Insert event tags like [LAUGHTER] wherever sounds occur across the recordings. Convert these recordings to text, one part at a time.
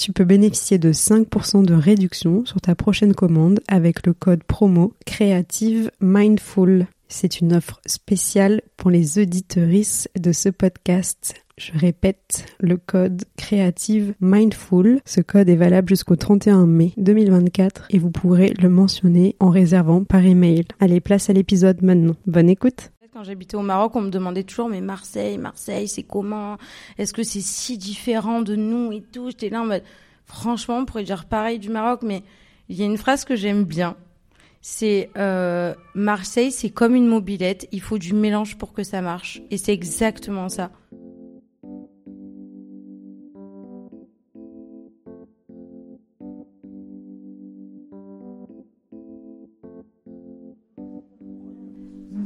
Tu peux bénéficier de 5% de réduction sur ta prochaine commande avec le code promo Creative Mindful. C'est une offre spéciale pour les auditeuristes de ce podcast. Je répète, le code Creative Mindful. Ce code est valable jusqu'au 31 mai 2024 et vous pourrez le mentionner en réservant par email. Allez, place à l'épisode maintenant. Bonne écoute. Quand j'habitais au Maroc, on me demandait toujours, mais Marseille, Marseille, c'est comment? Est-ce que c'est si différent de nous et tout? J'étais là en mode, franchement, on pourrait dire pareil du Maroc, mais il y a une phrase que j'aime bien. C'est euh, Marseille, c'est comme une mobilette, il faut du mélange pour que ça marche. Et c'est exactement ça.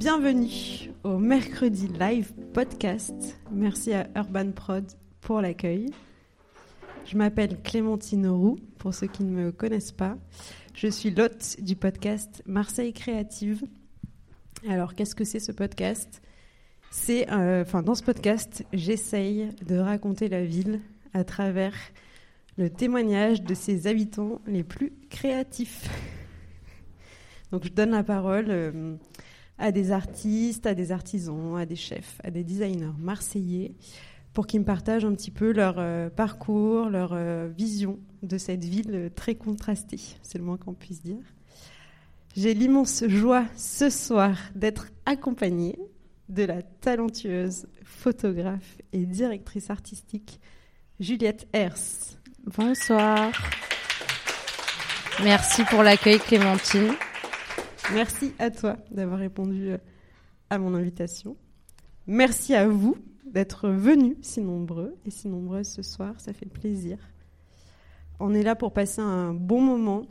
Bienvenue au mercredi live podcast. Merci à Urban Prod pour l'accueil. Je m'appelle Clémentine Roux, pour ceux qui ne me connaissent pas. Je suis l'hôte du podcast Marseille Créative. Alors, qu'est-ce que c'est ce podcast? C'est, euh, enfin, dans ce podcast, j'essaye de raconter la ville à travers le témoignage de ses habitants les plus créatifs. Donc, je donne la parole. Euh, à des artistes, à des artisans, à des chefs, à des designers marseillais pour qu'ils me partagent un petit peu leur euh, parcours, leur euh, vision de cette ville très contrastée, c'est le moins qu'on puisse dire. J'ai l'immense joie ce soir d'être accompagnée de la talentueuse photographe et directrice artistique Juliette Hers. Bonsoir. Merci pour l'accueil Clémentine. Merci à toi d'avoir répondu euh, à mon invitation. Merci à vous d'être venus si nombreux et si nombreuses ce soir, ça fait plaisir. On est là pour passer un bon moment.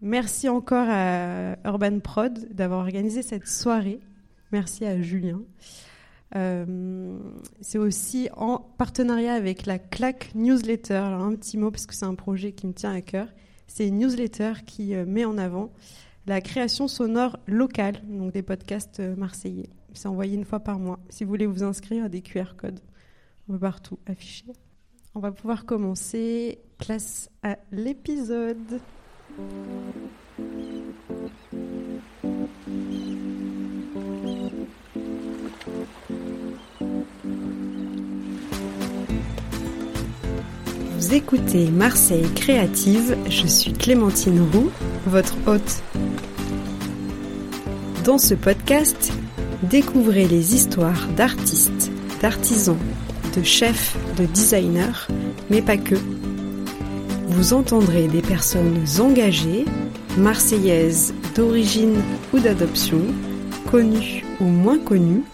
Merci encore à Urban Prod d'avoir organisé cette soirée. Merci à Julien. Euh, c'est aussi en partenariat avec la Claque Newsletter. Alors un petit mot parce que c'est un projet qui me tient à cœur. C'est une newsletter qui euh, met en avant la création sonore locale, donc des podcasts euh, marseillais. C'est envoyé une fois par mois. Si vous voulez vous inscrire des QR codes, on va partout afficher. On va pouvoir commencer. Place à l'épisode. Vous écoutez Marseille Créative, je suis Clémentine Roux, votre hôte. Dans ce podcast, découvrez les histoires d'artistes, d'artisans, de chefs, de designers, mais pas que. Vous entendrez des personnes engagées, marseillaises d'origine ou d'adoption, connues ou moins connues,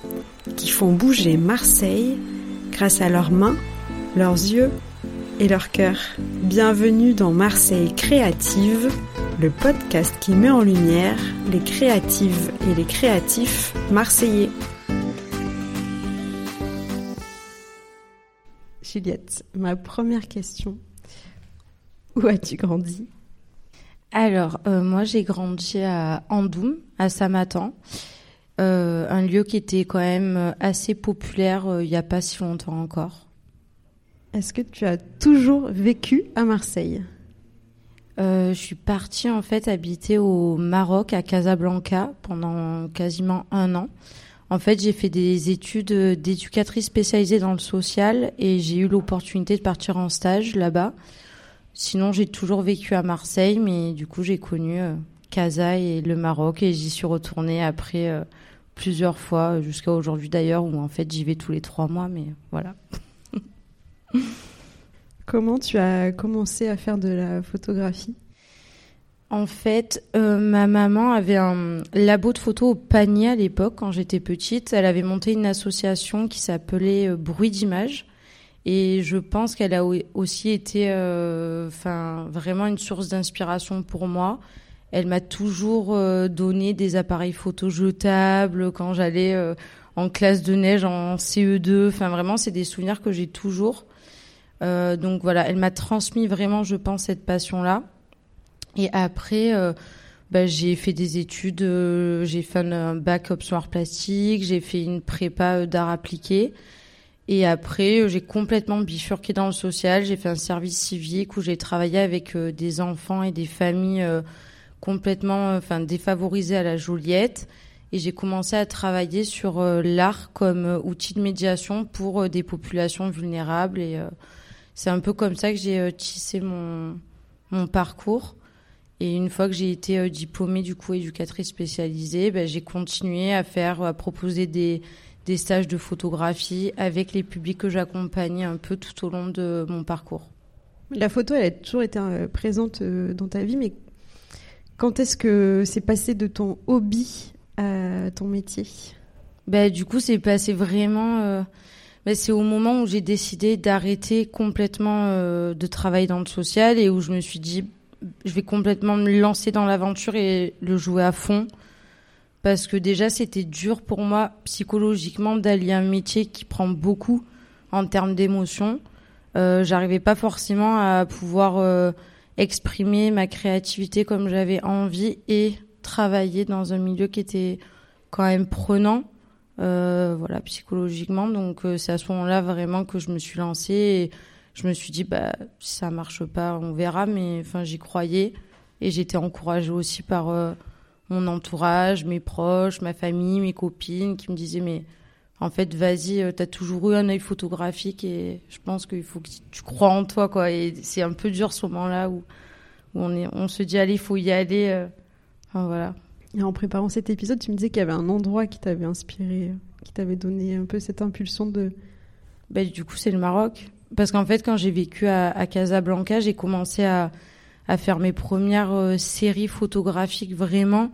qui font bouger Marseille grâce à leurs mains, leurs yeux et leur cœur. Bienvenue dans Marseille Créative, le podcast qui met en lumière les créatives et les créatifs marseillais. Juliette, ma première question. Où as-tu grandi? Alors, euh, moi j'ai grandi à Andoum, à Samatan. Euh, un lieu qui était quand même assez populaire euh, il n'y a pas si longtemps encore. Est-ce que tu as toujours vécu à Marseille? Euh, Je suis partie en fait habiter au Maroc, à Casablanca, pendant quasiment un an. En fait, j'ai fait des études d'éducatrice spécialisée dans le social et j'ai eu l'opportunité de partir en stage là-bas. Sinon, j'ai toujours vécu à Marseille, mais du coup, j'ai connu Casa et le Maroc et j'y suis retournée après plusieurs fois, jusqu'à aujourd'hui d'ailleurs, où en fait j'y vais tous les trois mois, mais voilà. [LAUGHS] Comment tu as commencé à faire de la photographie? En fait, euh, ma maman avait un labo de photo au panier à l'époque, quand j'étais petite. Elle avait monté une association qui s'appelait euh, Bruit d'image. Et je pense qu'elle a aussi été euh, vraiment une source d'inspiration pour moi. Elle m'a toujours donné des appareils photo jetables quand j'allais en classe de neige en CE2. Enfin, vraiment, c'est des souvenirs que j'ai toujours. Euh, donc voilà, elle m'a transmis vraiment, je pense, cette passion-là. Et après, euh, bah, j'ai fait des études, euh, j'ai fait un bac option art plastique, j'ai fait une prépa d'art appliqué. Et après, j'ai complètement bifurqué dans le social. J'ai fait un service civique où j'ai travaillé avec des enfants et des familles complètement, enfin, défavorisées à la Joliette. Et j'ai commencé à travailler sur l'art comme outil de médiation pour des populations vulnérables et c'est un peu comme ça que j'ai euh, tissé mon, mon parcours. Et une fois que j'ai été euh, diplômée du coup éducatrice spécialisée, ben, j'ai continué à faire, à proposer des, des stages de photographie avec les publics que j'accompagnais un peu tout au long de mon parcours. La photo, elle a toujours été euh, présente dans ta vie, mais quand est-ce que c'est passé de ton hobby à ton métier? Ben, Du coup, c'est passé vraiment c'est au moment où j'ai décidé d'arrêter complètement euh, de travailler dans le social et où je me suis dit, je vais complètement me lancer dans l'aventure et le jouer à fond. Parce que déjà, c'était dur pour moi psychologiquement d'allier un métier qui prend beaucoup en termes d'émotions. Euh, J'arrivais pas forcément à pouvoir euh, exprimer ma créativité comme j'avais envie et travailler dans un milieu qui était quand même prenant. Euh, voilà, psychologiquement. Donc euh, c'est à ce moment-là vraiment que je me suis lancée et je me suis dit bah si ça marche pas, on verra. Mais enfin j'y croyais et j'étais encouragée aussi par euh, mon entourage, mes proches, ma famille, mes copines qui me disaient mais en fait vas-y, t'as toujours eu un œil photographique et je pense qu'il faut que tu crois en toi quoi. Et c'est un peu dur ce moment-là où, où on est, on se dit allez, il faut y aller. Enfin voilà. Et en préparant cet épisode, tu me disais qu'il y avait un endroit qui t'avait inspiré, qui t'avait donné un peu cette impulsion de. Bah, du coup, c'est le Maroc. Parce qu'en fait, quand j'ai vécu à, Casablanca, j'ai commencé à, faire mes premières euh, séries photographiques vraiment.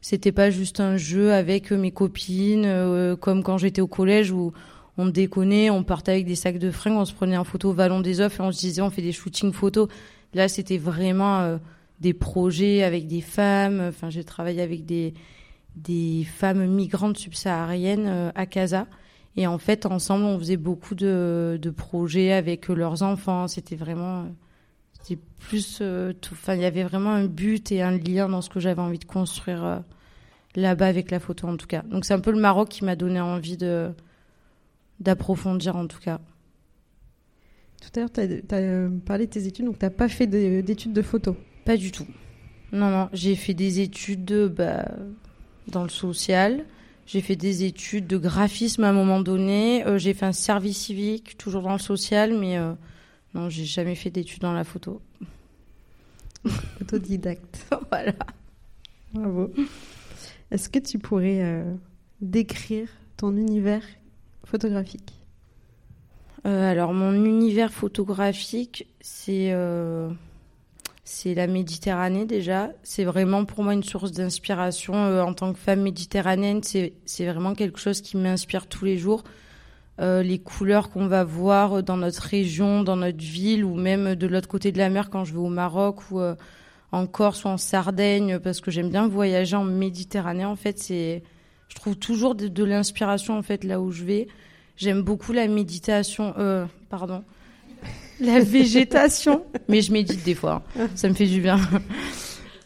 C'était pas juste un jeu avec euh, mes copines, euh, comme quand j'étais au collège où on déconnait, on partait avec des sacs de fringues, on se prenait en photo au Vallon des Oeufs et on se disait on fait des shootings photos. Là, c'était vraiment des projets avec des femmes. Enfin, j'ai travaillé avec des, des femmes migrantes subsahariennes euh, à Casa. Et en fait, ensemble, on faisait beaucoup de, de projets avec leurs enfants. C'était vraiment, c'était plus, euh, enfin, il y avait vraiment un but et un lien dans ce que j'avais envie de construire euh, là-bas avec la photo, en tout cas. Donc, c'est un peu le Maroc qui m'a donné envie de d'approfondir, en tout cas. Tout à l'heure, tu as, parlé de tes études, donc tu n'as pas fait d'études de photo pas du tout. Non, non, j'ai fait des études bah, dans le social. J'ai fait des études de graphisme à un moment donné. Euh, j'ai fait un service civique, toujours dans le social, mais euh, non, j'ai jamais fait d'études dans la photo. [LAUGHS] Autodidacte. [LAUGHS] voilà. Bravo. Est-ce que tu pourrais euh, décrire ton univers photographique? Alors, mon univers photographique, c'est c'est la Méditerranée déjà. C'est vraiment pour moi une source d'inspiration euh, en tant que femme méditerranéenne. C'est vraiment quelque chose qui m'inspire tous les jours. Euh, les couleurs qu'on va voir dans notre région, dans notre ville, ou même de l'autre côté de la mer quand je vais au Maroc ou euh, en Corse ou en Sardaigne, parce que j'aime bien voyager en Méditerranée. En fait, c'est, je trouve toujours de, de l'inspiration en fait là où je vais. J'aime beaucoup la méditation. pardon la végétation. [LAUGHS] mais je médite des fois. Ça me fait du bien.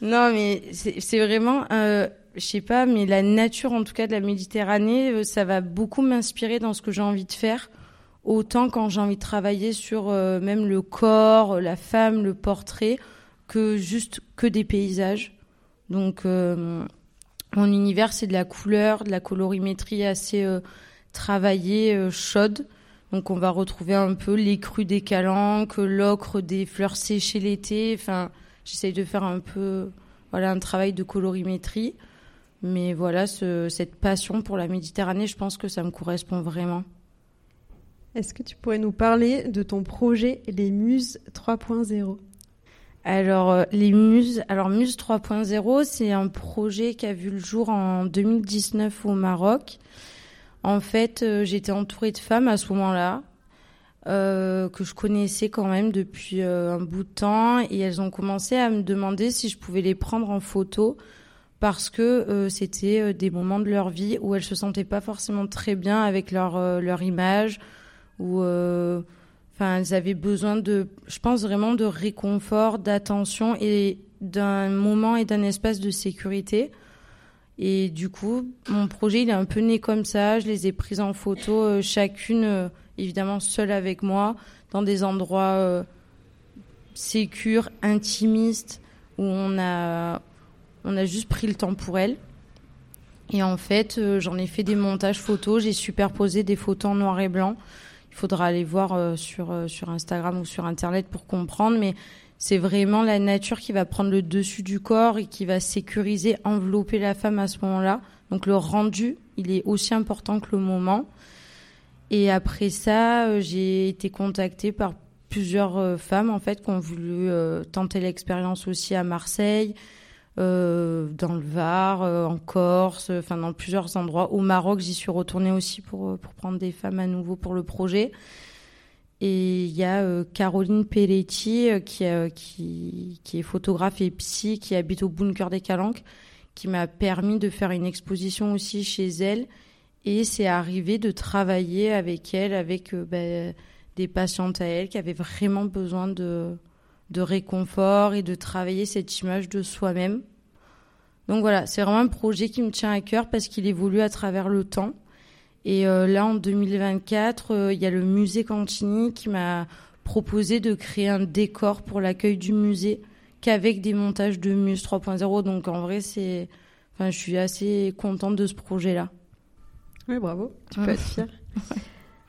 non, mais c'est vraiment, euh, je sais pas, mais la nature, en tout cas, de la Méditerranée, euh, ça va beaucoup m'inspirer dans ce que j'ai envie de faire. Autant quand j'ai envie de travailler sur euh, même le corps, la femme, le portrait, que juste que des paysages. Donc, euh, mon univers, c'est de la couleur, de la colorimétrie assez travaillée, chaude Donc on va retrouver un peu les crues des calanques, l'ocre des fleurs séchées l'été. Enfin, j'essaye de faire un peu voilà un travail de colorimétrie. Mais voilà, cette passion pour la Méditerranée, je pense que ça me correspond vraiment. Est-ce que tu pourrais nous parler de ton projet Les Muses 3.0 alors, euh, les Muses, alors Muse 3.0, c'est un projet qui a vu le jour en 2019 au Maroc. En fait, euh, j'étais entourée de femmes à ce moment-là, euh, que je connaissais quand même depuis un bout de temps, et elles ont commencé à me demander si je pouvais les prendre en photo parce que c'était des moments de leur vie où elles se sentaient pas forcément très bien avec leur leur image ou Enfin, elles avaient besoin de, je pense vraiment de réconfort, d'attention et d'un moment et d'un espace de sécurité. Et du coup, mon projet, il est un peu né comme ça. Je les ai prises en photo, euh, chacune, euh, évidemment, seule avec moi, dans des endroits euh, sécures, intimistes, où on a, on a juste pris le temps pour elles. Et en fait, j'en ai fait des montages photos. J'ai superposé des photos en noir et blanc il faudra aller voir euh, sur, euh, sur Instagram ou sur Internet pour comprendre. Mais c'est vraiment la nature qui va prendre le dessus du corps et qui va sécuriser, envelopper la femme à ce moment-là. Donc le rendu, il est aussi important que le moment. Et après ça, euh, j'ai été contactée par plusieurs femmes en fait qui ont voulu tenter l'expérience aussi à Marseille, euh, dans le Var, euh, en Corse, enfin dans plusieurs endroits. Au Maroc, j'y suis retournée aussi pour, euh, pour prendre des femmes à nouveau pour le projet. Et il y a Caroline Pelletti qui, qui, qui, est photographe et psy, qui habite au Bunker des Calanques, qui m'a permis de faire une exposition aussi chez elle. Et c'est arrivé de travailler avec elle, avec ben, des patientes à elle qui avaient vraiment besoin de, de réconfort et de travailler cette image de soi-même. Donc voilà, c'est vraiment un projet qui me tient à cœur parce qu'il évolue à travers le temps. Et euh, là, en 2024, euh, il y a le musée Cantini qui m'a proposé de créer un décor pour l'accueil du musée qu'avec des montages de Muse 3.0. Donc en vrai, c'est, enfin, je suis assez contente de ce projet-là. Oui, bravo. Tu peux être fière.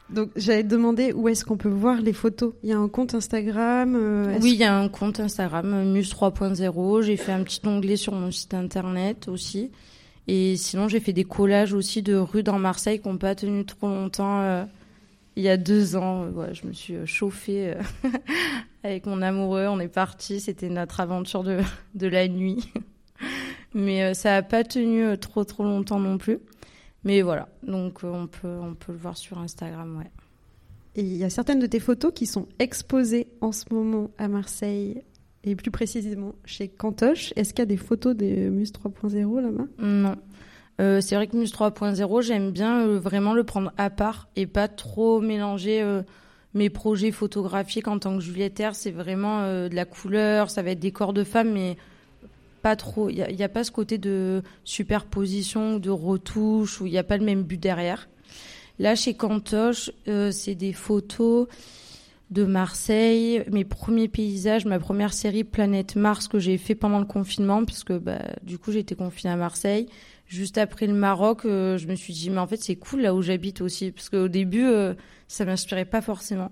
Donc j'allais te demander où est-ce qu'on peut voir les photos. Il y a un compte Instagram euh, Oui, il y a un compte Instagram, Muse 3.0. J'ai fait un petit onglet sur mon site internet aussi. Et sinon, j'ai fait des collages aussi de rues dans Marseille qui n'ont pas tenu trop longtemps. Euh, il y a deux ans, je me suis chauffée [LAUGHS] avec mon amoureux. On est parti. C'était notre aventure de, [LAUGHS] de la nuit. [LAUGHS] Mais ça n'a pas tenu trop trop longtemps non plus. Mais voilà, donc euh, on peut, on peut le voir sur Instagram, ouais. Et il y a certaines de tes photos qui sont exposées en ce moment à Marseille et plus précisément chez Cantoche. Est-ce qu'il y a des photos des Muse 3.0 là-bas? Non. Euh, c'est vrai que Muse 3.0, j'aime bien euh, vraiment le prendre à part et pas trop mélanger mes projets photographiques en tant que Juliette C'est vraiment de la couleur, ça va être des corps de femmes, mais pas trop. Il n'y a, pas ce côté de superposition, de retouche, où il n'y a pas le même but derrière. Là, chez Cantoche, euh, c'est des photos de Marseille, mes premiers paysages, ma première série Planète Mars que j'ai fait pendant le confinement, puisque bah, du coup j'étais confinée à Marseille. Juste après le Maroc, euh, je me suis dit mais en fait c'est cool là où j'habite aussi, parce qu'au début euh, ça m'inspirait pas forcément.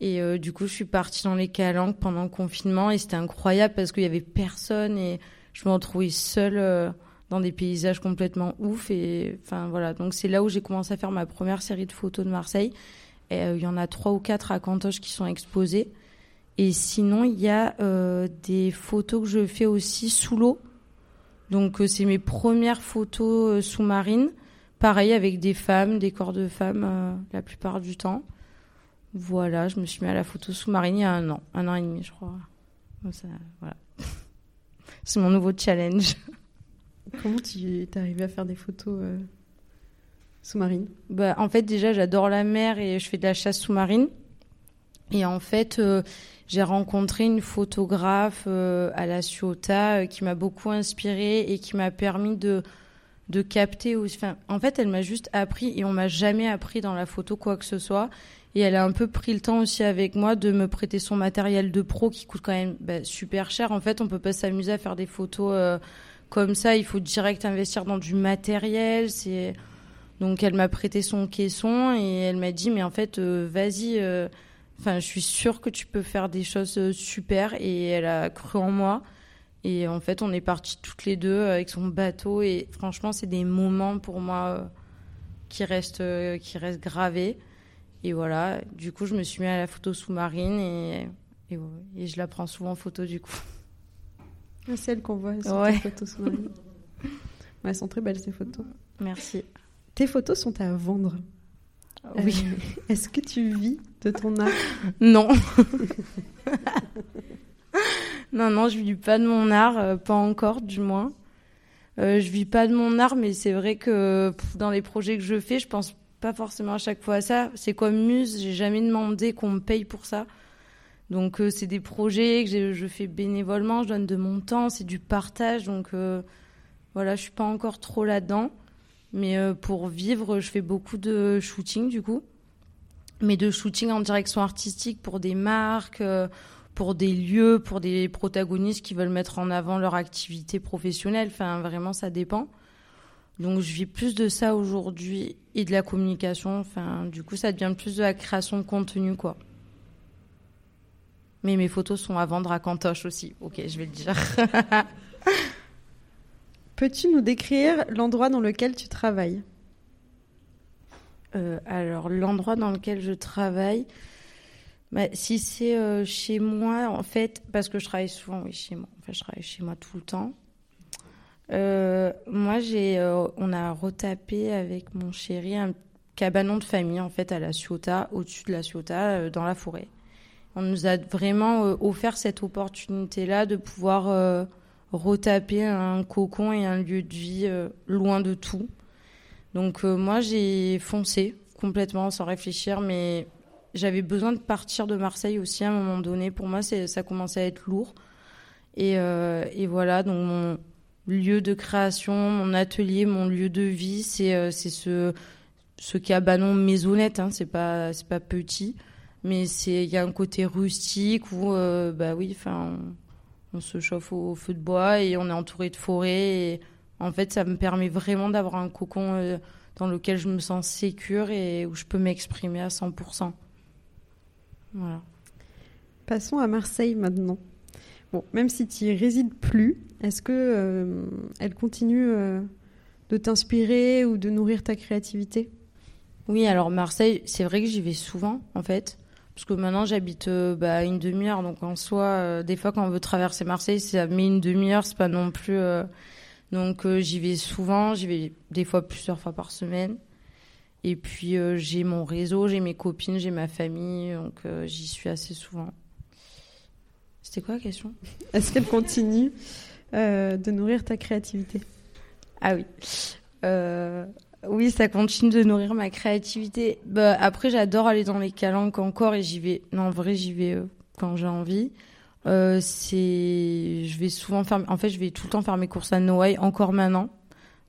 Et euh, du coup, je suis partie dans les calanques pendant le confinement et c'était incroyable parce qu'il y avait personne et je me retrouvais seule euh, dans des paysages complètement ouf. Et enfin voilà, donc c'est là où j'ai commencé à faire ma première série de photos de Marseille. Euh, il y en a trois ou quatre à Cantoche qui sont exposées. Et sinon, il y a des photos que je fais aussi sous l'eau. Donc c'est mes premières photos sous-marines. Pareil avec des femmes, des corps de femmes la plupart du temps. Voilà, je me suis mis à la photo sous-marine il y a un an, un an et demi, je crois. voilà. [LAUGHS] C'est mon nouveau challenge. Comment tu es arrivé à faire des photos euh, sous-marines bah, En fait, déjà, j'adore la mer et je fais de la chasse sous-marine. Et en fait, euh, j'ai rencontré une photographe euh, à la Ciotat qui m'a beaucoup inspirée et qui m'a permis de, de capter. Enfin, en fait, elle m'a juste appris et on m'a jamais appris dans la photo quoi que ce soit. Et elle a un peu pris le temps aussi avec moi de me prêter son matériel de pro qui coûte quand même bah, super cher. En fait, on peut pas s'amuser à faire des photos euh, comme ça. Il faut direct investir dans du matériel. C'est Donc elle m'a prêté son caisson et elle m'a dit mais en fait vas-y enfin je suis sûre que tu peux faire des choses super et elle a cru en moi et en fait on est partis toutes les deux avec son bateau et franchement c'est des moments pour moi qui restent qui restent gravés et voilà du coup je me suis mis à la photo sous-marine et et, je la prends souvent en photo du coup. Celle qu'on voit sur ouais. photos sous-marine. [LAUGHS] elles sont très belles ces photos. Merci. Tes photos sont à vendre. Oui. Euh, est-ce que tu vis de ton art? Non. [LAUGHS] non, non, je vis pas de mon art, euh, pas encore du moins. Euh, je vis pas de mon art, mais c'est vrai que dans les projets que je fais, je pense pas forcément à chaque fois à ça. C'est comme Muse, j'ai jamais demandé qu'on me paye pour ça. Donc euh, c'est des projets que je fais bénévolement, je donne de mon temps, c'est du partage. Donc voilà, je suis pas encore trop là-dedans. Mais euh, pour vivre, je fais beaucoup de shooting du coup. Mais de shooting en direction artistique pour des marques, pour des lieux, pour des protagonistes qui veulent mettre en avant leur activité professionnelle. Enfin, vraiment, ça dépend. Donc je vis plus de ça aujourd'hui et de la communication. Enfin, du coup, ça devient plus de la création de contenu, quoi. Mais mes photos sont à vendre à Cantoche aussi. Ok, je vais le dire. [LAUGHS] Peux-tu nous décrire l'endroit dans lequel tu travailles? Euh, Alors, l'endroit dans lequel je travaille, bah, si c'est euh, chez moi, en fait, parce que je travaille souvent, oui, chez moi. Enfin, je travaille chez moi tout le temps. Euh, moi, j'ai, on a retapé avec mon chéri un cabanon de famille, en fait, à la Ciotat, au-dessus de la Ciotat, dans la forêt on nous a vraiment offert cette opportunité-là de pouvoir retaper un cocon et un lieu de vie euh, loin de tout. Donc moi, j'ai foncé complètement sans réfléchir, mais j'avais besoin de partir de Marseille aussi à un moment donné. Pour moi, ça commençait à être lourd. Et, voilà, donc mon lieu de création, mon atelier, mon lieu de vie, c'est ce, ce cabanon maisonnette, hein, c'est pas, pas petit mais il y a un côté rustique où euh, bah oui enfin on, se chauffe au feu de bois et on est entouré de forêts et en fait ça me permet vraiment d'avoir un cocon euh, dans lequel je me sens sécure et où je peux m'exprimer à 100%. Voilà. Passons à Marseille maintenant. Bon, même si tu y résides plus, est-ce que euh, elle continue de t'inspirer ou de nourrir ta créativité? Oui, alors Marseille, c'est vrai que j'y vais souvent en fait. Parce que maintenant, j'habite euh, bah, une demi-heure. Donc, en soi, euh, des fois, quand on veut traverser Marseille, ça met une demi-heure. C'est pas non plus. Euh, donc, j'y vais souvent. J'y vais des fois plusieurs fois par semaine. Et puis, j'ai mon réseau, j'ai mes copines, j'ai ma famille. Donc, j'y suis assez souvent. C'était quoi la question? Est-ce qu'elle continue de nourrir ta créativité? Ah oui. Oui, ça continue de nourrir ma créativité. Bah, après, j'adore aller dans les calanques encore et j'y vais. Non, en vrai, j'y vais euh, quand j'ai envie. Euh, c'est, je vais souvent faire. En fait, je vais tout le temps faire mes courses à Noailles, encore maintenant.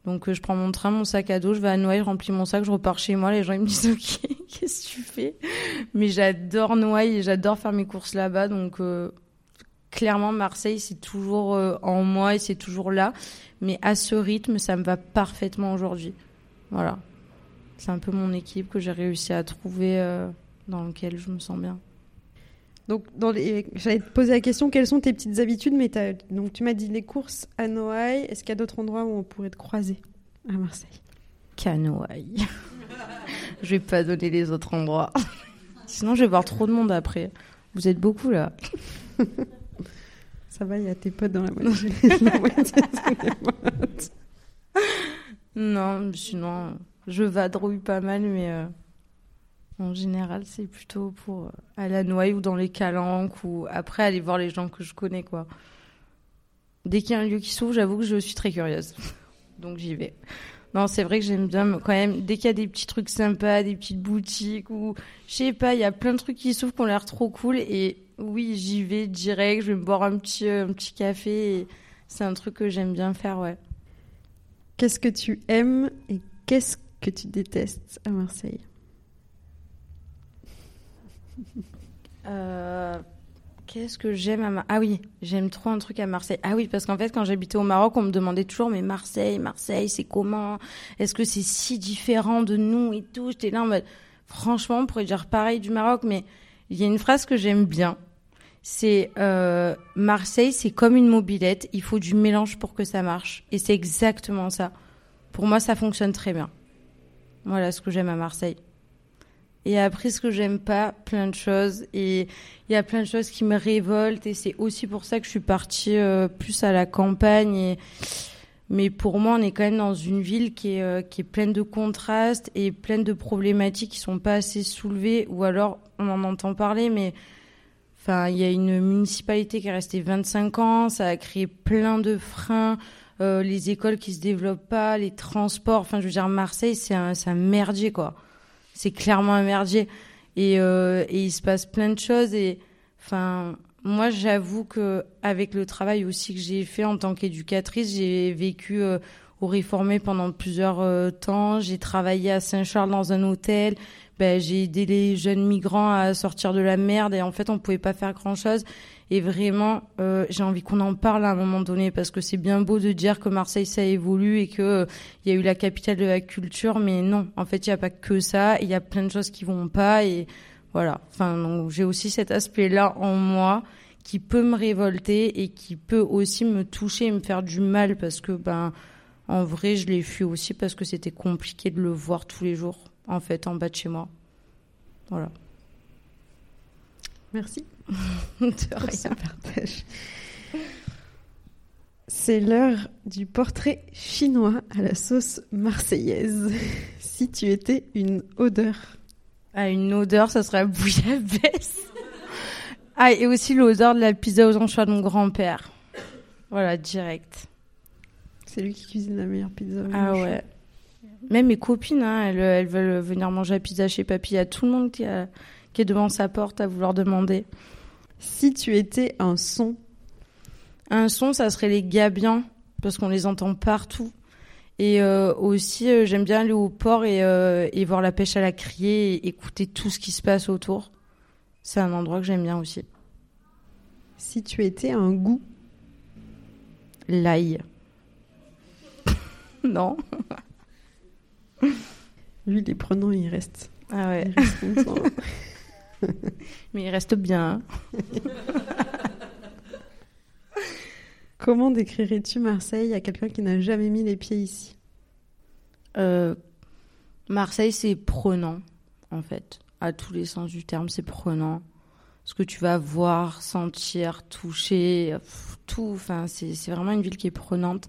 Donc, euh, je prends mon train, mon sac à dos, je vais à Noailles, je remplis mon sac, je repars chez moi. Les gens ils me disent [LAUGHS] OK, qu'est-ce que tu fais? Mais j'adore Noailles et j'adore faire mes courses là-bas. Donc, clairement, Marseille, c'est toujours en moi et c'est toujours là. Mais à ce rythme, ça me va parfaitement aujourd'hui. Voilà. C'est un peu mon équipe que j'ai réussi à trouver euh, dans lequel je me sens bien. Donc, dans les... j'allais te poser la question quelles sont tes petites habitudes? Mais donc, tu m'as dit les courses à Noailles. Est-ce qu'il y a d'autres endroits où on pourrait te croiser à Marseille? Qu'à Noailles. [LAUGHS] je vais pas donner les autres endroits. [LAUGHS] Sinon, je vais voir trop de monde après. Vous êtes beaucoup là. [LAUGHS] Ça va, il y a tes potes dans la moitié. Non, sinon, je vadrouille pas mal, mais euh, en général, c'est plutôt pour euh, à Noailles ou dans les calanques ou après aller voir les gens que je connais, quoi. Dès qu'il y a un lieu qui s'ouvre, j'avoue que je suis très curieuse. [LAUGHS] Donc j'y vais. Non, c'est vrai que j'aime bien quand même, dès qu'il y a des petits trucs sympas, des petites boutiques ou je sais pas, il y a plein de trucs qui s'ouvrent qui ont l'air trop cool et oui, j'y vais direct, je vais me boire un petit, euh, un petit café c'est un truc que j'aime bien faire, ouais. Qu'est-ce que tu aimes et qu'est-ce que tu détestes à Marseille? Euh, Qu'est-ce que j'aime à Marseille Ah oui, j'aime trop un truc à Marseille. Ah oui, parce qu'en fait, quand j'habitais au Maroc, on me demandait toujours, mais Marseille, Marseille, c'est comment? Est-ce que c'est si différent de nous et tout? J'étais là en mode, franchement, on pourrait dire pareil du Maroc, mais il y a une phrase que j'aime bien. C'est euh, Marseille, c'est comme une mobilette. Il faut du mélange pour que ça marche. Et c'est exactement ça. Pour moi, ça fonctionne très bien. Voilà ce que j'aime à Marseille. Et après, ce que j'aime pas, plein de choses. Et il y a plein de choses qui me révoltent. Et c'est aussi pour ça que je suis partie euh, plus à la campagne. Mais pour moi, on est quand même dans une ville qui est, euh, qui est pleine de contrastes et pleine de problématiques qui sont pas assez soulevées. Ou alors, on en entend parler, mais il y a une municipalité qui est restée 25 ans. Ça a créé plein de freins. Euh, les écoles qui se développent pas, les transports. Enfin, je veux dire, Marseille, c'est un, un merdier, quoi c'est clairement un merdier. Et, euh, et, il se passe plein de choses. Et enfin, moi, j'avoue que avec le travail aussi que j'ai fait en tant qu'éducatrice, j'ai vécu euh, au Réformé pendant plusieurs euh, temps. J'ai travaillé à Saint-Charles dans un hôtel. Ben, j'ai aidé les jeunes migrants à sortir de la merde. Et en fait, on pouvait pas faire grand-chose. Et vraiment, euh, j'ai envie qu'on en parle à un moment donné parce que c'est bien beau de dire que Marseille ça évolue et que euh, il y a eu la capitale de la culture, mais non, en fait, il n'y a pas que ça. Il y a plein de choses qui vont pas et voilà. Enfin, donc j'ai aussi cet aspect-là en moi qui peut me révolter et qui peut aussi me toucher et me faire du mal parce que ben en vrai, je l'ai fui aussi parce que c'était compliqué de le voir tous les jours en fait en bas de chez moi. Voilà. Merci. [LAUGHS] de rien. partage. C'est l'heure du portrait chinois à la sauce marseillaise. [LAUGHS] si tu étais une odeur. Ah, une odeur, ça serait la bouillabaisse. ah, et aussi l'odeur de la pizza aux anchois de mon grand-père. Voilà, direct. C'est lui qui cuisine la meilleure pizza. Ah ouais. Même mes copines, hein, elles, elles, veulent venir manger la pizza chez papy. Il y a tout le monde qui a qui est devant sa porte à vouloir demander. Si tu étais un son Un son, ça serait les gabiens, parce qu'on les entend partout. Et euh, aussi, euh, j'aime bien aller au port et, euh, et, voir la pêche à la criée et écouter tout ce qui se passe autour. C'est un endroit que j'aime bien aussi. Si tu étais un goût L'ail. [LAUGHS] non. [LAUGHS] Lui, les prenant, il reste. Ah ouais. [LAUGHS] Mais il reste bien. [LAUGHS] Comment décrirais-tu Marseille à quelqu'un qui n'a jamais mis les pieds ici? Euh, Marseille, c'est prenant, en fait. À tous les sens du terme, c'est prenant. Ce que tu vas voir, sentir, toucher, tout. Enfin, c'est vraiment une ville qui est prenante.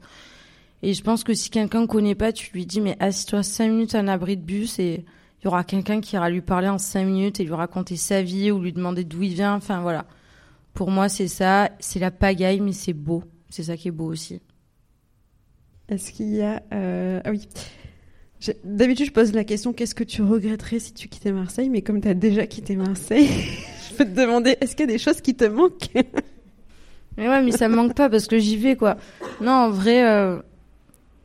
Et je pense que si quelqu'un ne connaît pas, tu lui dis, mais assis-toi cinq minutes à un abri de bus et il y aura quelqu'un qui ira lui parler en cinq minutes et lui raconter sa vie ou lui demander d'où il vient. Enfin voilà. Pour moi, c'est ça. C'est la pagaille, mais c'est beau. C'est ça qui est beau aussi. Est-ce qu'il y a. Euh... Ah oui. D'habitude, je pose la question qu'est-ce que tu regretterais si tu quittais Marseille? Mais comme tu as déjà quitté Marseille, [LAUGHS] je peux te demander est-ce qu'il y a des choses qui te manquent? Mais ouais, mais ça me manque pas parce que j'y vais, quoi. Non, en vrai,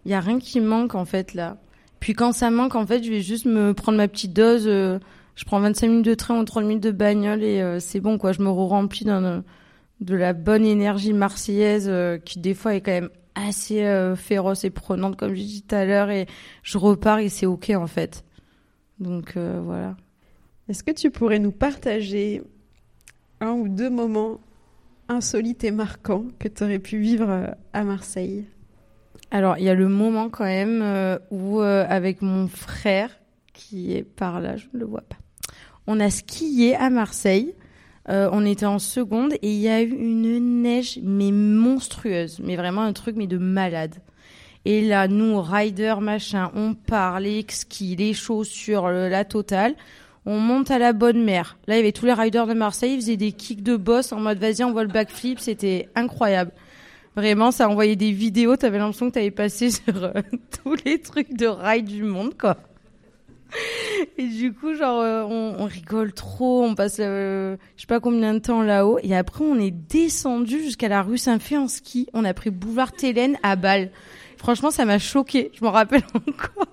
il euh, y a rien qui manque, en fait, là. Puis quand ça manque, en fait, je vais juste me prendre ma petite dose. Euh, je prends 25 minutes de train ou 30 minutes de bagnole et euh, c'est bon, quoi. Je me remplis de la bonne énergie marseillaise euh, qui, des fois, est quand même assez féroce et prenante, comme je dit tout à l'heure. Et je repars et c'est OK, en fait. Donc, voilà. Est-ce que tu pourrais nous partager un ou deux moments insolites et marquants que tu aurais pu vivre à Marseille? Alors, il y a le moment quand même euh, où, euh, avec mon frère, qui est par là, je ne le vois pas, on a skié à Marseille. Euh, on était en seconde et il y a eu une neige, mais monstrueuse, mais vraiment un truc, mais de malade. Et là, nous, rider, machin, on part, les skis, les chaussures, la totale. On monte à la bonne mer. Là, il y avait tous les riders de Marseille, ils faisaient des kicks de boss en mode vas-y, on voit le backflip, c'était incroyable. Vraiment, ça envoyait des vidéos, t'avais l'impression que t'avais passé sur euh, [LAUGHS] tous les trucs de rail du monde, quoi. Et du coup, genre, euh, on, rigole trop, on passe, euh, je sais pas combien de temps là-haut, et après, on est descendu jusqu'à la rue Saint-Fé en ski. On a pris boulevard Télène à Bâle. Franchement, ça m'a choqué. Je m'en rappelle [LAUGHS] encore.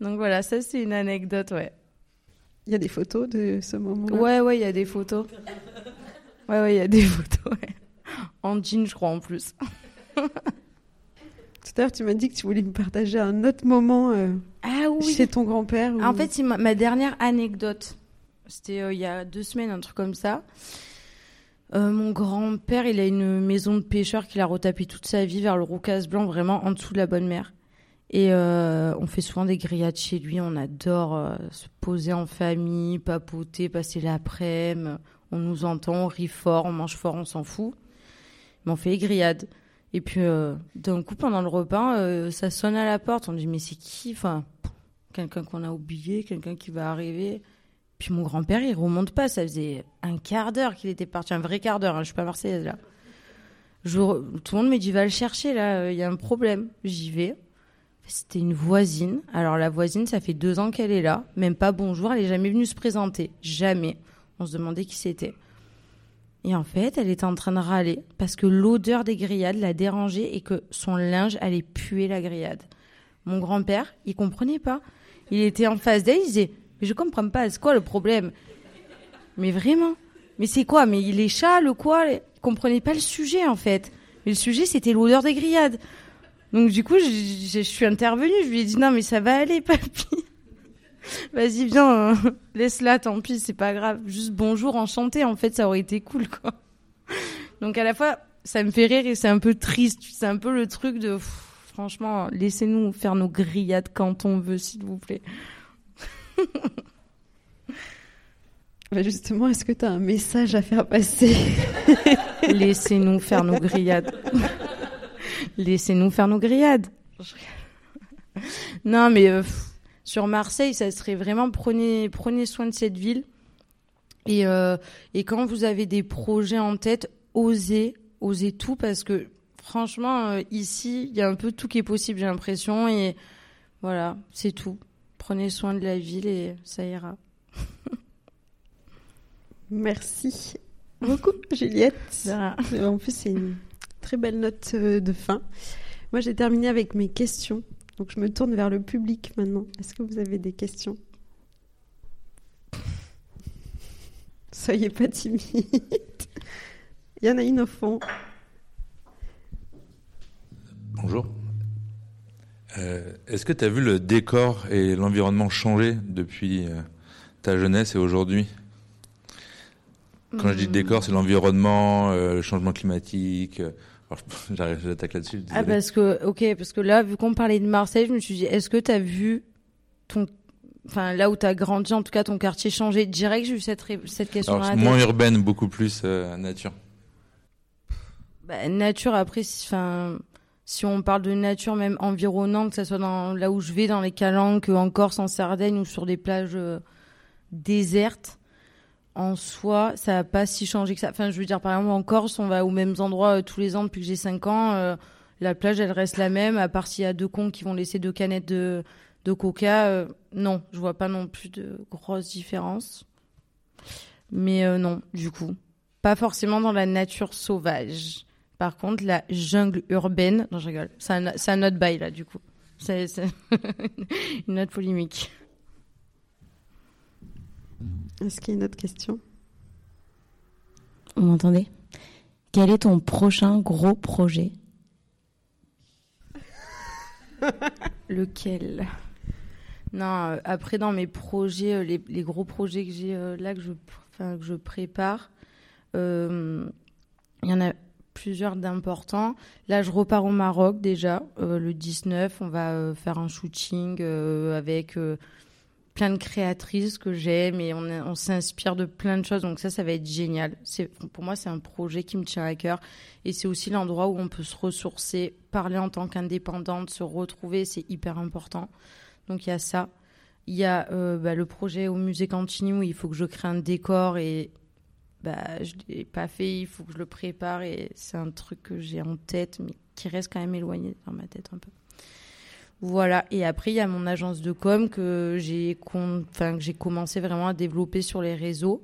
Donc voilà, ça c'est une anecdote, ouais. Il y a des photos de ce moment-là? Ouais, ouais, il y a des photos. Ouais, ouais, il y a des [LAUGHS] photos. ouais. En jean, je crois, en plus. [LAUGHS] Tout à l'heure, tu m'as dit que tu voulais me partager un autre moment euh, Ah oui. chez ton grand-père. ou- En fait, c'est ma, dernière anecdote. C'était euh, il y a deux semaines, un truc comme ça. Euh, mon grand-père, il a une maison de pêcheur qu'il a retapé toute sa vie vers le Roucas Blanc, vraiment en dessous de la bonne mer. Et euh, on fait souvent des grillades chez lui. On adore euh, se poser en famille, papoter, passer l'après-midi. On nous entend, on rit fort, on mange fort, on s'en fout. On fait les. Et puis, euh, d'un coup, pendant le repas, euh, ça sonne à la porte. On dit, mais c'est qui enfin, quelqu'un qu'on a oublié, quelqu'un qui va arriver. Puis mon grand-père, il remonte pas. Ça faisait un quart d'heure qu'il était parti, un vrai quart d'heure. hein, je suis pas marseillaise là. Tout le monde me dit va le chercher là, il y a un problème. J'y vais. C'était une voisine. Alors la voisine, ça fait deux ans qu'elle est là. Même pas bonjour, elle est jamais venue se présenter. Jamais. On se demandait qui c'était. Et en fait, elle était en train de râler parce que l'odeur des grillades l'a dérangée et que son linge allait puer la grillade. Mon grand-père, il comprenait pas. Il était en face d'elle, il disait Mais je comprends pas, c'est quoi le problème? Mais vraiment Mais c'est quoi? Mais il est chat, le quoi? Il comprenait pas le sujet en fait. Mais le sujet, c'était l'odeur des grillades. Donc du coup, je, je- je suis intervenue, je lui ai dit Non, mais ça va aller, [LAUGHS] papy. Vas-y, viens, euh, [LAUGHS] laisse-la, tant pis, c'est pas grave. Juste bonjour, enchanté, en fait, ça aurait été cool, quoi. Donc à la fois, ça me fait rire et c'est un peu triste. C'est un peu le truc de, pff, franchement, laissez-nous faire nos grillades quand on veut, s'il vous plaît. [LAUGHS] Bah, justement, est-ce que tu as un message à faire passer [LAUGHS] Laissez-nous faire nos grillades. Laissez-nous faire nos grillades. Non, mais euh, sur Marseille, ça serait vraiment prenez, prenez soin de cette ville. Et, euh, et quand vous avez des projets en tête, osez, osez tout parce que franchement, euh, ici, il y a un peu tout qui est possible, j'ai l'impression. Et voilà, c'est tout. Prenez soin de la ville et ça ira. [LAUGHS] Merci beaucoup, Juliette. En plus, c'est une très belle note euh, de fin. Moi, j'ai terminé avec mes questions. Donc, je me tourne vers le public maintenant. Est-ce que vous avez des questions? Soyez pas timide. Il y en a une au fond. Bonjour. Euh, Est-ce que tu as vu le décor et l'environnement changer depuis euh, ta jeunesse et aujourd'hui? Quand je dis décor, c'est l'environnement, euh, le changement climatique. Euh, [LAUGHS] j'attaque là-dessus. Ah parce que ok parce que là vu qu'on parlait de Marseille je me suis dit est-ce que t'as vu ton enfin là où t'as grandi en tout cas ton quartier changer direct j'ai eu cette ré- cette question Alors, la moins urbaine, beaucoup plus euh, nature. Bah, nature après si- enfin si on parle de nature même environnante que ça soit dans là où je vais dans les Calanques en Corse en Sardaigne ou sur des plages euh, désertes en soi ça n'a pas si changé que ça enfin je veux dire par exemple en Corse on va aux mêmes endroits euh, tous les ans depuis que j'ai 5 ans euh, la plage elle reste la même à part s'il y a deux cons qui vont laisser deux canettes de de coca euh, non je vois pas non plus de grosses différences mais non du coup pas forcément dans la nature sauvage par contre, la jungle urbaine, non, je rigole, c'est un, un autre bail là, du coup. C'est [LAUGHS] une autre polémique. Est-ce qu'il y a une autre question? Vous m'entendez Quel est ton prochain gros projet? [LAUGHS] Lequel? Non, euh, après, dans mes projets, euh, les, les gros projets que j'ai euh, là, que je, enfin, que je prépare, euh, il y en a plusieurs d'importants. Là, je repars au Maroc déjà, euh, le 19. On va euh, faire un shooting euh, avec euh, plein de créatrices que j'aime et on, s'inspire de plein de choses. Donc ça, ça va être génial. Pour moi, c'est un projet qui me tient à cœur. Et c'est aussi l'endroit où on peut se ressourcer, parler en tant qu'indépendante, se retrouver. C'est hyper important. Donc il y a ça. Il y a euh, bah, le projet au musée Cantini où il faut que je crée un décor et bah, je l'ai pas fait. Il faut que je le prépare et c'est un truc que j'ai en tête mais qui reste quand même éloigné dans ma tête un peu. Voilà. Et après, il y a mon agence de com que j'ai commencé vraiment à développer sur les réseaux.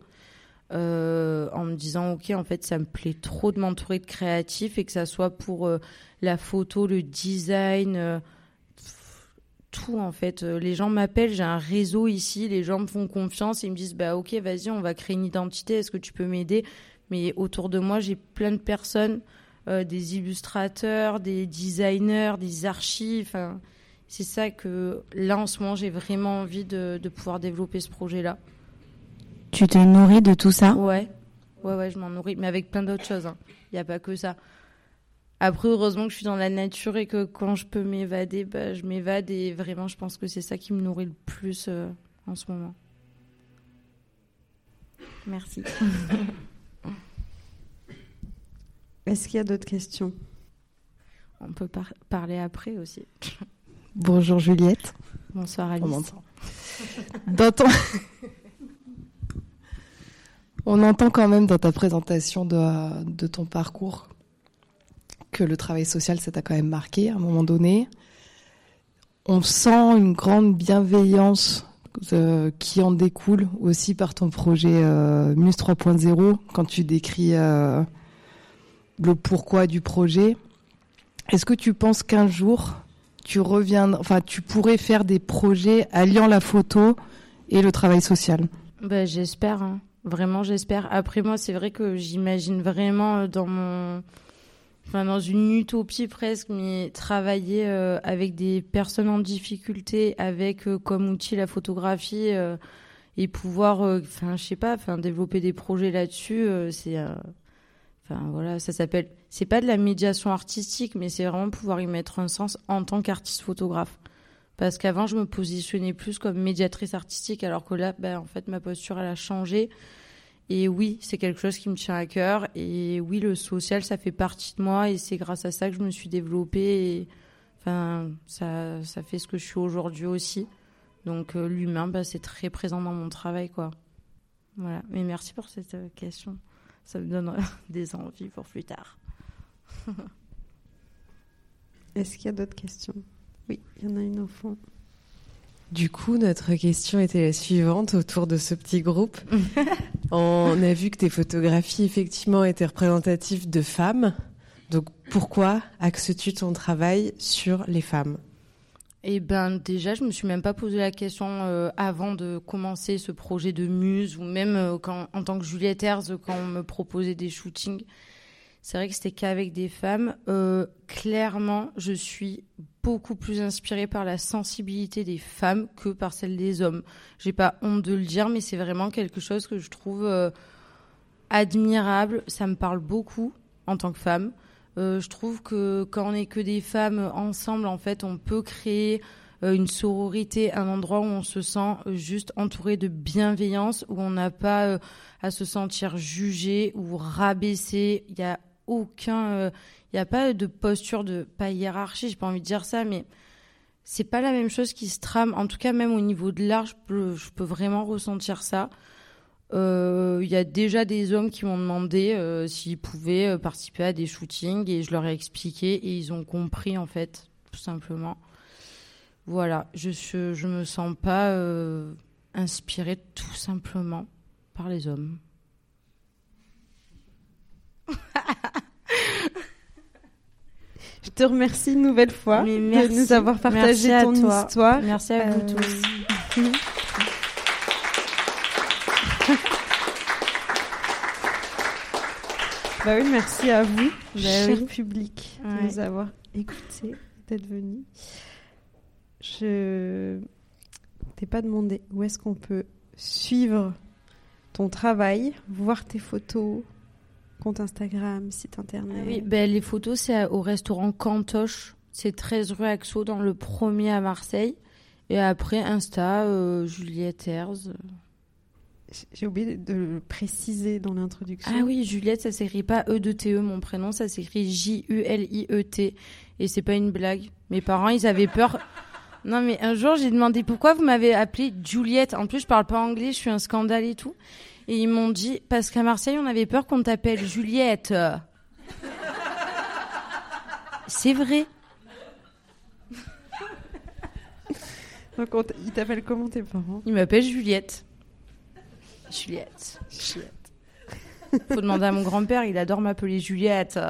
euh, en me disant, OK, en fait, ça me plaît trop de m'entourer de créatifs et que ça soit pour euh, la photo, le design, euh, tout en fait. Les gens m'appellent, j'ai un réseau ici, les gens me font confiance, ils me disent bah ok vas-y on va créer une identité, est-ce que tu peux m'aider? Mais autour de moi j'ai plein de personnes, des illustrateurs, des designers, des archives. C'est ça que là en ce moment j'ai vraiment envie de, de pouvoir développer ce projet-là. Tu te nourris de tout ça? Ouais, ouais, ouais, je m'en nourris, mais avec plein d'autres choses. Il n'y a pas que ça. Après, heureusement que je suis dans la nature et que quand je peux m'évader, bah, je m'évade et vraiment, je pense que c'est ça qui me nourrit le plus euh, en ce moment. Merci. [LAUGHS] Est-ce qu'il y a d'autres questions? On peut par- parler après aussi. [LAUGHS] Bonjour Juliette. Bonsoir On Alice. Dans ton- On entend quand même dans ta présentation de, de ton parcours que le travail social, ça t'a quand même marqué à un moment donné. On sent une grande bienveillance euh, qui en découle aussi par ton projet euh, Muse 3.0 quand tu décris euh, le pourquoi du projet. Est-ce que tu penses qu'un jour tu reviens, enfin tu pourrais faire des projets alliant la photo et le travail social Bah, j'espère, hein. vraiment j'espère. Après moi, c'est vrai que j'imagine vraiment euh, dans mon, enfin dans une utopie presque, mais travailler euh, avec des personnes en difficulté, avec euh, comme outil la photographie et pouvoir, enfin je sais pas, enfin développer des projets là-dessus, c'est, enfin voilà, ça s'appelle, c'est pas de la médiation artistique, mais c'est vraiment pouvoir y mettre un sens en tant qu'artiste photographe. Parce qu'avant, je me positionnais plus comme médiatrice artistique, alors que là, ben, en fait, ma posture, elle a changé. Et oui, c'est quelque chose qui me tient à cœur. Et oui, le social, ça fait partie de moi. Et c'est grâce à ça que je me suis développée. Et, enfin, ça, ça fait ce que je suis aujourd'hui aussi. Donc, euh, l'humain, ben, c'est très présent dans mon travail, quoi. Voilà. Mais merci pour cette euh, question. Ça me donne euh, [LAUGHS] des envies pour plus tard. [LAUGHS] Est-ce qu'il y a d'autres questions? Oui, il y en a une au fond. Du coup, notre question était la suivante autour de ce petit groupe. [LAUGHS] On a vu que tes photographies, effectivement, étaient représentatives de femmes. Donc, pourquoi axes-tu ton travail sur les femmes? Eh ben déjà, je me suis même pas posé la question euh, avant de commencer ce projet de muse ou même euh, en tant que Juliette Herz, quand on me proposait des shootings. C'est vrai que c'était qu'avec des femmes. Euh, clairement, je suis beaucoup plus inspirée par la sensibilité des femmes que par celle des hommes. J'ai pas honte de le dire, mais c'est vraiment quelque chose que je trouve admirable. Ça me parle beaucoup en tant que femme. Euh, je trouve que quand on n'est que des femmes ensemble, en fait, on peut créer euh, une sororité, un endroit où on se sent euh, juste entouré de bienveillance, où on n'a pas à se sentir jugé ou rabaissé. Il y a aucun, il y a pas de posture de pas hiérarchie. J'ai pas envie de dire ça, mais c'est pas la même chose qui se trame. En tout cas, même au niveau de l'art, je peux vraiment ressentir ça. Euh, Il y a déjà des hommes qui m'ont demandé euh, s'ils pouvaient euh, participer à des shootings et je leur ai expliqué et ils ont compris en fait, tout simplement. Voilà, je je me sens pas inspirée tout simplement par les hommes. Je te remercie une nouvelle fois Mais de merci. nous avoir partagé Merci ton toi. histoire. Merci à vous Euh, tous. Bah oui, merci à vous, Bah cher oui. public, de Ouais. nous avoir écoutés, d'être venus. Je t'ai pas demandé où est-ce qu'on peut suivre ton travail, voir tes photos, compte Instagram, site internet. Ah oui, ben, les photos, c'est au restaurant Cantoche. C'est 13 rue Axo, dans le premier à Marseille. Et après, Insta, euh, Juliette Herz. J'ai oublié de le préciser dans l'introduction. Ah oui, Juliette, ça s'écrit pas E de T-E, mon prénom, ça s'écrit J-U-L-I-E-T. Et c'est pas une blague. Mes parents, ils avaient peur. Non, mais un jour, j'ai demandé pourquoi vous m'avez appelé Juliette. En plus, je parle pas anglais, je suis un scandale et tout. Et ils m'ont dit, parce qu'à Marseille, on avait peur qu'on t'appelle Juliette. C'est vrai. Donc ils t'appellent comment tes parents? Ils m'appellent Juliette. Juliette. Juliette. Faut demander à mon grand-père, il adore m'appeler Juliette. [LAUGHS]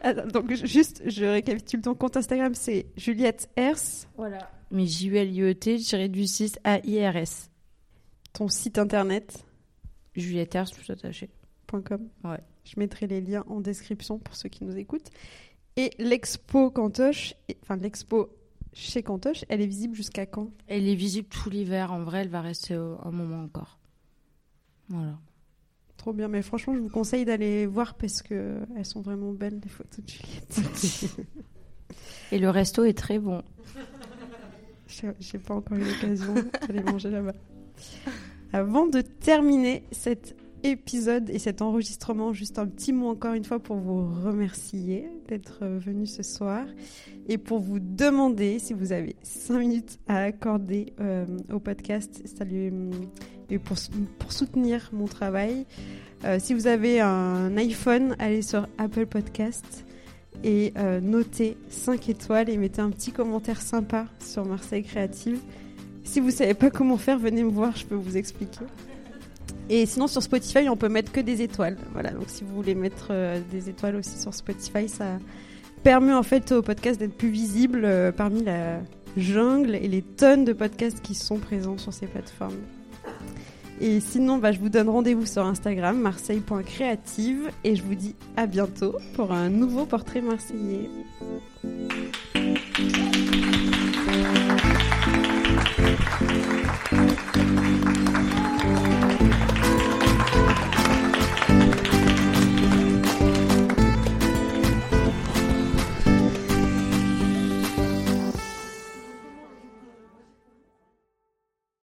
Attends, donc ju- juste, je récapitule ton compte Instagram, c'est Juliette Hers. Voilà. Mais J-U-L-I-E-T, tiré du 6 A-I-R-S. Ton site internet Juliette Hers, tout attaché. .com. Ouais. Je mettrai les liens en description pour ceux qui nous écoutent. Et l'expo Cantoche, et- enfin l'expo chez Cantoche, elle est visible jusqu'à quand? Elle est visible tout l'hiver. En vrai, elle va rester euh, un moment encore. Voilà. Trop bien, mais franchement, je vous conseille d'aller voir parce que elles sont vraiment belles les photos de Juliette. [LAUGHS] Et le resto est très bon. [LAUGHS] J'ai pas encore eu l'occasion d'aller manger là-bas. Avant de terminer cet épisode et cet enregistrement, juste un petit mot encore une fois pour vous remercier d'être venu ce soir et pour vous demander si vous avez cinq minutes à accorder euh, au podcast ça lui- et pour, pour soutenir mon travail. Euh, si vous avez un iPhone, allez sur Apple Podcast et euh, notez 5 étoiles et mettez un petit commentaire sympa sur Marseille Créative. Si vous savez pas comment faire, venez me voir, je peux vous expliquer. Et sinon sur Spotify, on peut mettre que des étoiles. Voilà, donc si vous voulez mettre euh, des étoiles aussi sur Spotify, ça permet en fait au podcast d'être plus visible euh, parmi la jungle et les tonnes de podcasts qui sont présents sur ces plateformes. Et sinon, bah, je vous donne rendez-vous sur Instagram, marseille.creative, et je vous dis à bientôt pour un nouveau portrait marseillais.